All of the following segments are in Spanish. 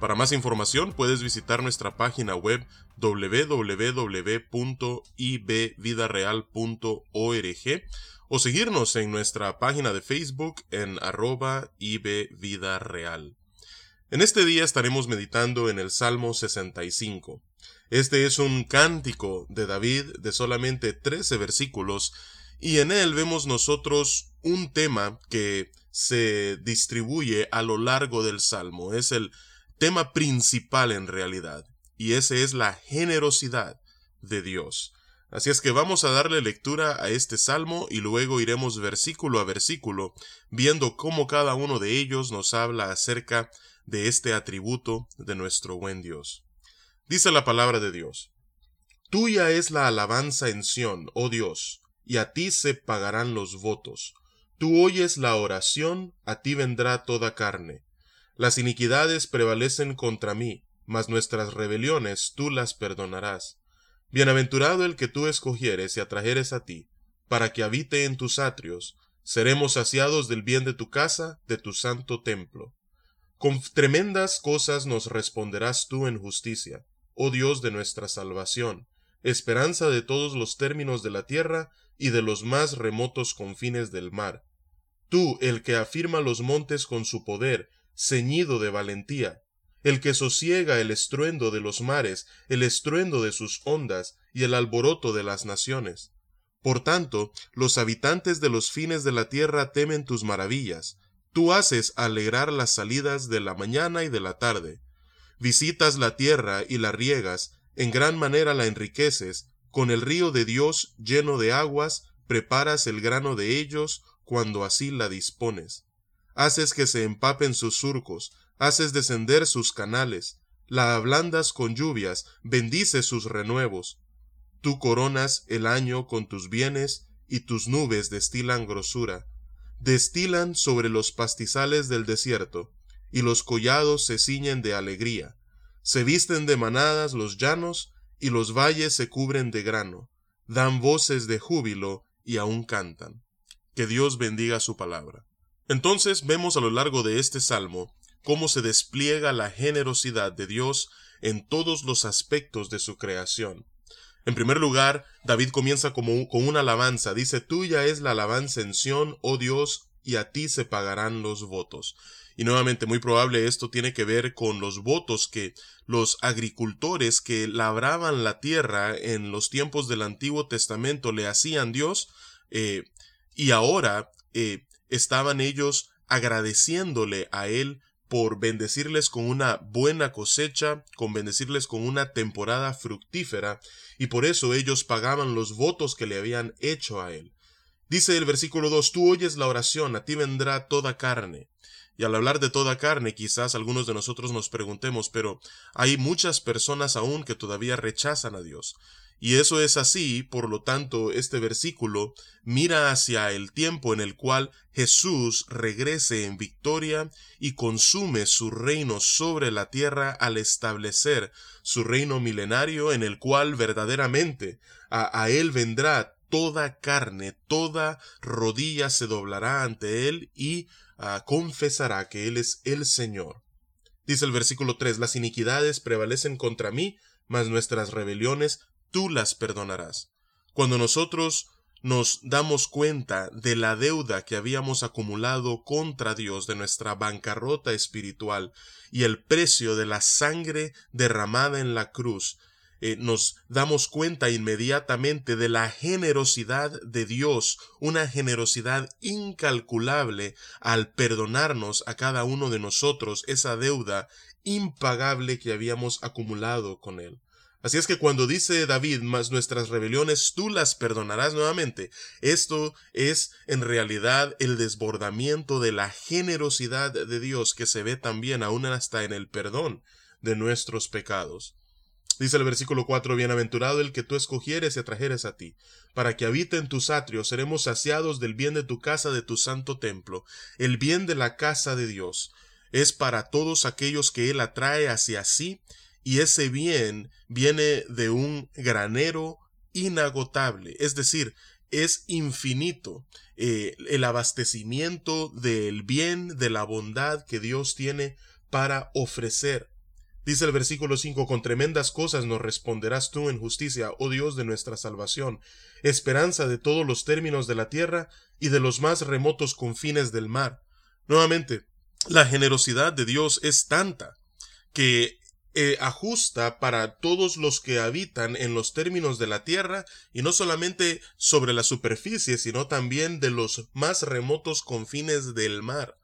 Para más información puedes visitar nuestra página web www.ibvidareal.org o seguirnos en nuestra página de Facebook en arroba ibvidareal. En este día estaremos meditando en el Salmo 65. Este es un cántico de David de solamente 13 versículos y en él vemos nosotros un tema que se distribuye a lo largo del Salmo. Es el tema principal en realidad y ese es la generosidad de Dios. Así es que vamos a darle lectura a este salmo y luego iremos versículo a versículo viendo cómo cada uno de ellos nos habla acerca de este atributo de nuestro buen Dios. Dice la palabra de Dios. Tuya es la alabanza en Sión, oh Dios, y a ti se pagarán los votos. Tú oyes la oración, a ti vendrá toda carne. Las iniquidades prevalecen contra mí, mas nuestras rebeliones tú las perdonarás. Bienaventurado el que tú escogieres y atrajeres a ti, para que habite en tus atrios, seremos saciados del bien de tu casa, de tu santo templo. Con tremendas cosas nos responderás tú en justicia, oh Dios de nuestra salvación, esperanza de todos los términos de la tierra y de los más remotos confines del mar. Tú, el que afirma los montes con su poder, ceñido de valentía, el que sosiega el estruendo de los mares, el estruendo de sus ondas y el alboroto de las naciones. Por tanto, los habitantes de los fines de la tierra temen tus maravillas. Tú haces alegrar las salidas de la mañana y de la tarde. Visitas la tierra y la riegas, en gran manera la enriqueces, con el río de Dios lleno de aguas, preparas el grano de ellos cuando así la dispones. Haces que se empapen sus surcos, haces descender sus canales, la ablandas con lluvias, bendices sus renuevos. Tú coronas el año con tus bienes, y tus nubes destilan grosura. Destilan sobre los pastizales del desierto, y los collados se ciñen de alegría. Se visten de manadas los llanos, y los valles se cubren de grano. Dan voces de júbilo, y aún cantan. Que Dios bendiga su palabra. Entonces vemos a lo largo de este salmo cómo se despliega la generosidad de Dios en todos los aspectos de su creación. En primer lugar, David comienza como, con una alabanza. Dice, Tuya es la alabanza en Sión, oh Dios, y a ti se pagarán los votos. Y nuevamente, muy probable esto tiene que ver con los votos que los agricultores que labraban la tierra en los tiempos del Antiguo Testamento le hacían Dios, eh, y ahora eh, estaban ellos agradeciéndole a él por bendecirles con una buena cosecha, con bendecirles con una temporada fructífera, y por eso ellos pagaban los votos que le habían hecho a él. Dice el versículo 2, tú oyes la oración, a ti vendrá toda carne. Y al hablar de toda carne, quizás algunos de nosotros nos preguntemos, pero hay muchas personas aún que todavía rechazan a Dios. Y eso es así, por lo tanto, este versículo mira hacia el tiempo en el cual Jesús regrese en victoria y consume su reino sobre la tierra al establecer su reino milenario en el cual verdaderamente a, él vendrá toda carne, toda rodilla se doblará ante él y ah, confesará que él es el Señor. Dice el versículo 3, las iniquidades prevalecen contra mí, mas nuestras rebeliones tú las perdonarás. Cuando nosotros nos damos cuenta de la deuda que habíamos acumulado contra Dios, de nuestra bancarrota espiritual y el precio de la sangre derramada en la cruz, eh, nos damos cuenta inmediatamente de la generosidad de Dios, una generosidad incalculable al perdonarnos a cada uno de nosotros esa deuda impagable que habíamos acumulado con Él. Así es que cuando dice David, más nuestras rebeliones tú las perdonarás nuevamente, esto es en realidad el desbordamiento de la generosidad de Dios que se ve también aún hasta en el perdón de nuestros pecados. Dice el versículo 4, Bienaventurado el que tú escogieres y atrajeres a ti, para que habite en tus atrios, seremos saciados del bien de tu casa, de tu santo templo, el bien de la casa de Dios. Es para todos aquellos que Él atrae hacia sí, y ese bien viene de un granero inagotable, es decir, es infinito eh, el abastecimiento del bien, de la bondad que Dios tiene para ofrecer Dice el versículo 5, con tremendas cosas nos responderás tú en justicia, oh Dios de nuestra salvación, esperanza de todos los términos de la tierra y de los más remotos confines del mar. Nuevamente, la generosidad de Dios es tanta que eh, ajusta para todos los que habitan en los términos de la tierra y no solamente sobre la superficie, sino también de los más remotos confines del mar.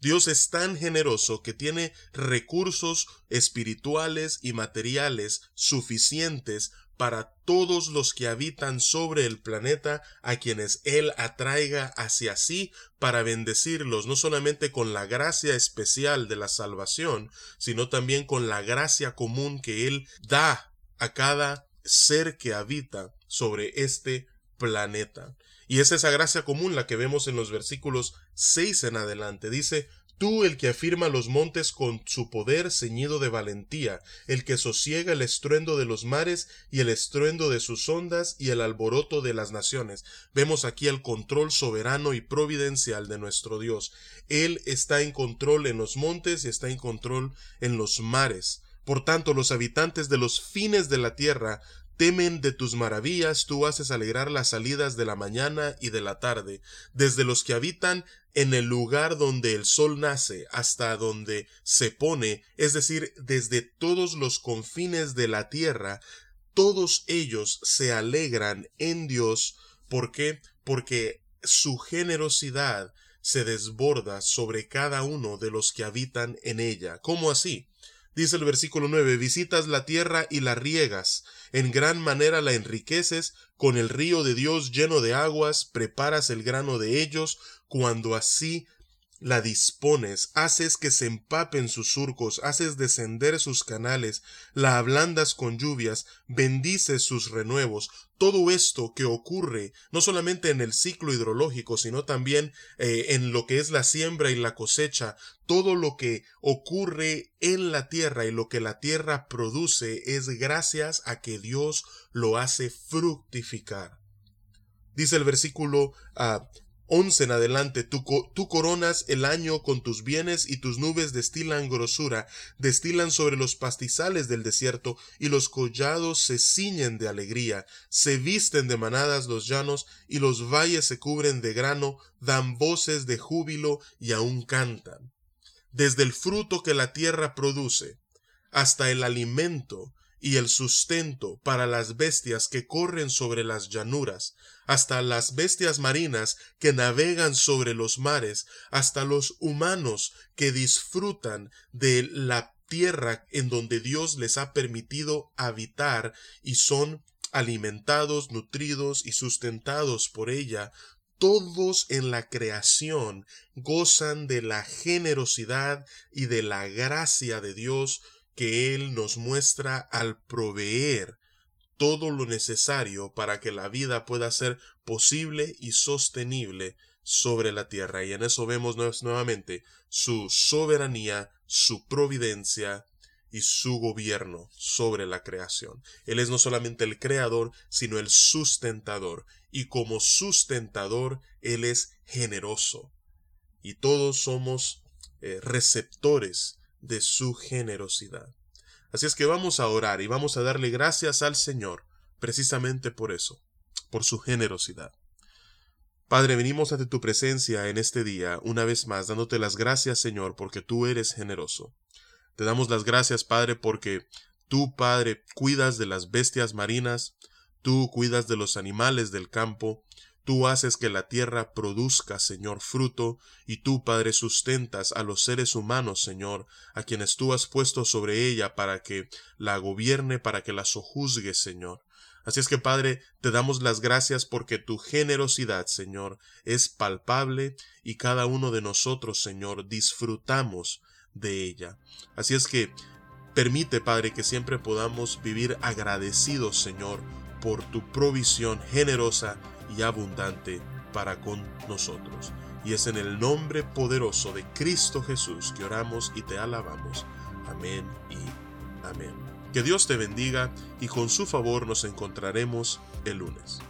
Dios es tan generoso que tiene recursos espirituales y materiales suficientes para todos los que habitan sobre el planeta a quienes Él atraiga hacia sí para bendecirlos, no solamente con la gracia especial de la salvación, sino también con la gracia común que Él da a cada ser que habita sobre este planeta. Y es esa gracia común la que vemos en los versículos 6 en adelante. Dice, Tú el que afirma los montes con su poder ceñido de valentía, el que sosiega el estruendo de los mares y el estruendo de sus ondas y el alboroto de las naciones. Vemos aquí el control soberano y providencial de nuestro Dios. Él está en control en los montes y está en control en los mares. Por tanto, los habitantes de los fines de la tierra temen de tus maravillas, tú haces alegrar las salidas de la mañana y de la tarde, desde los que habitan en el lugar donde el sol nace hasta donde se pone, es decir, desde todos los confines de la tierra, todos ellos se alegran en Dios. ¿Por qué? Porque su generosidad se desborda sobre cada uno de los que habitan en ella. ¿Cómo así? Dice el versículo 9, visitas la tierra y la riegas, en gran manera la enriqueces, con el río de Dios lleno de aguas, preparas el grano de ellos, cuando así la dispones, haces que se empapen sus surcos, haces descender sus canales, la ablandas con lluvias, bendices sus renuevos. Todo esto que ocurre no solamente en el ciclo hidrológico, sino también eh, en lo que es la siembra y la cosecha, todo lo que ocurre en la tierra y lo que la tierra produce es gracias a que Dios lo hace fructificar. Dice el versículo ah, 11 en adelante, tú, coronas el año con tus bienes y tus nubes destilan grosura, destilan sobre los pastizales del desierto y los collados se ciñen de alegría, se visten de manadas los llanos y los valles se cubren de grano, dan voces de júbilo y aún cantan. Desde el fruto que la tierra produce, hasta el alimento y el sustento para las bestias que corren sobre las llanuras, hasta las bestias marinas que navegan sobre los mares, hasta los humanos que disfrutan de la tierra en donde Dios les ha permitido habitar y son alimentados, nutridos y sustentados por ella, todos en la creación gozan de la generosidad y de la gracia de Dios que Él nos muestra al proveer todo lo necesario para que la vida pueda ser posible y sostenible sobre la tierra. Y en eso vemos nuevamente su soberanía, su providencia y su gobierno sobre la creación. Él es no solamente el creador, sino el sustentador. Y como sustentador, Él es generoso. Y todos somos eh, receptores de su generosidad. Así es que vamos a orar y vamos a darle gracias al Señor precisamente por eso, por su generosidad. Padre, venimos ante tu presencia en este día, una vez más, dándote las gracias, Señor, porque tú eres generoso. Te damos las gracias, Padre, porque tú, Padre, cuidas de las bestias marinas, tú cuidas de los animales del campo, Tú haces que la tierra produzca, Señor, fruto, y tú, Padre, sustentas a los seres humanos, Señor, a quienes tú has puesto sobre ella para que la gobierne, para que la sojuzgue, Señor. Así es que, Padre, te damos las gracias porque tu generosidad, Señor, es palpable y cada uno de nosotros, Señor, disfrutamos de ella. Así es que Permite, Padre, que siempre podamos vivir agradecidos, Señor, por tu provisión generosa y abundante para con nosotros. Y es en el nombre poderoso de Cristo Jesús que oramos y te alabamos. Amén y amén. Que Dios te bendiga y con su favor nos encontraremos el lunes.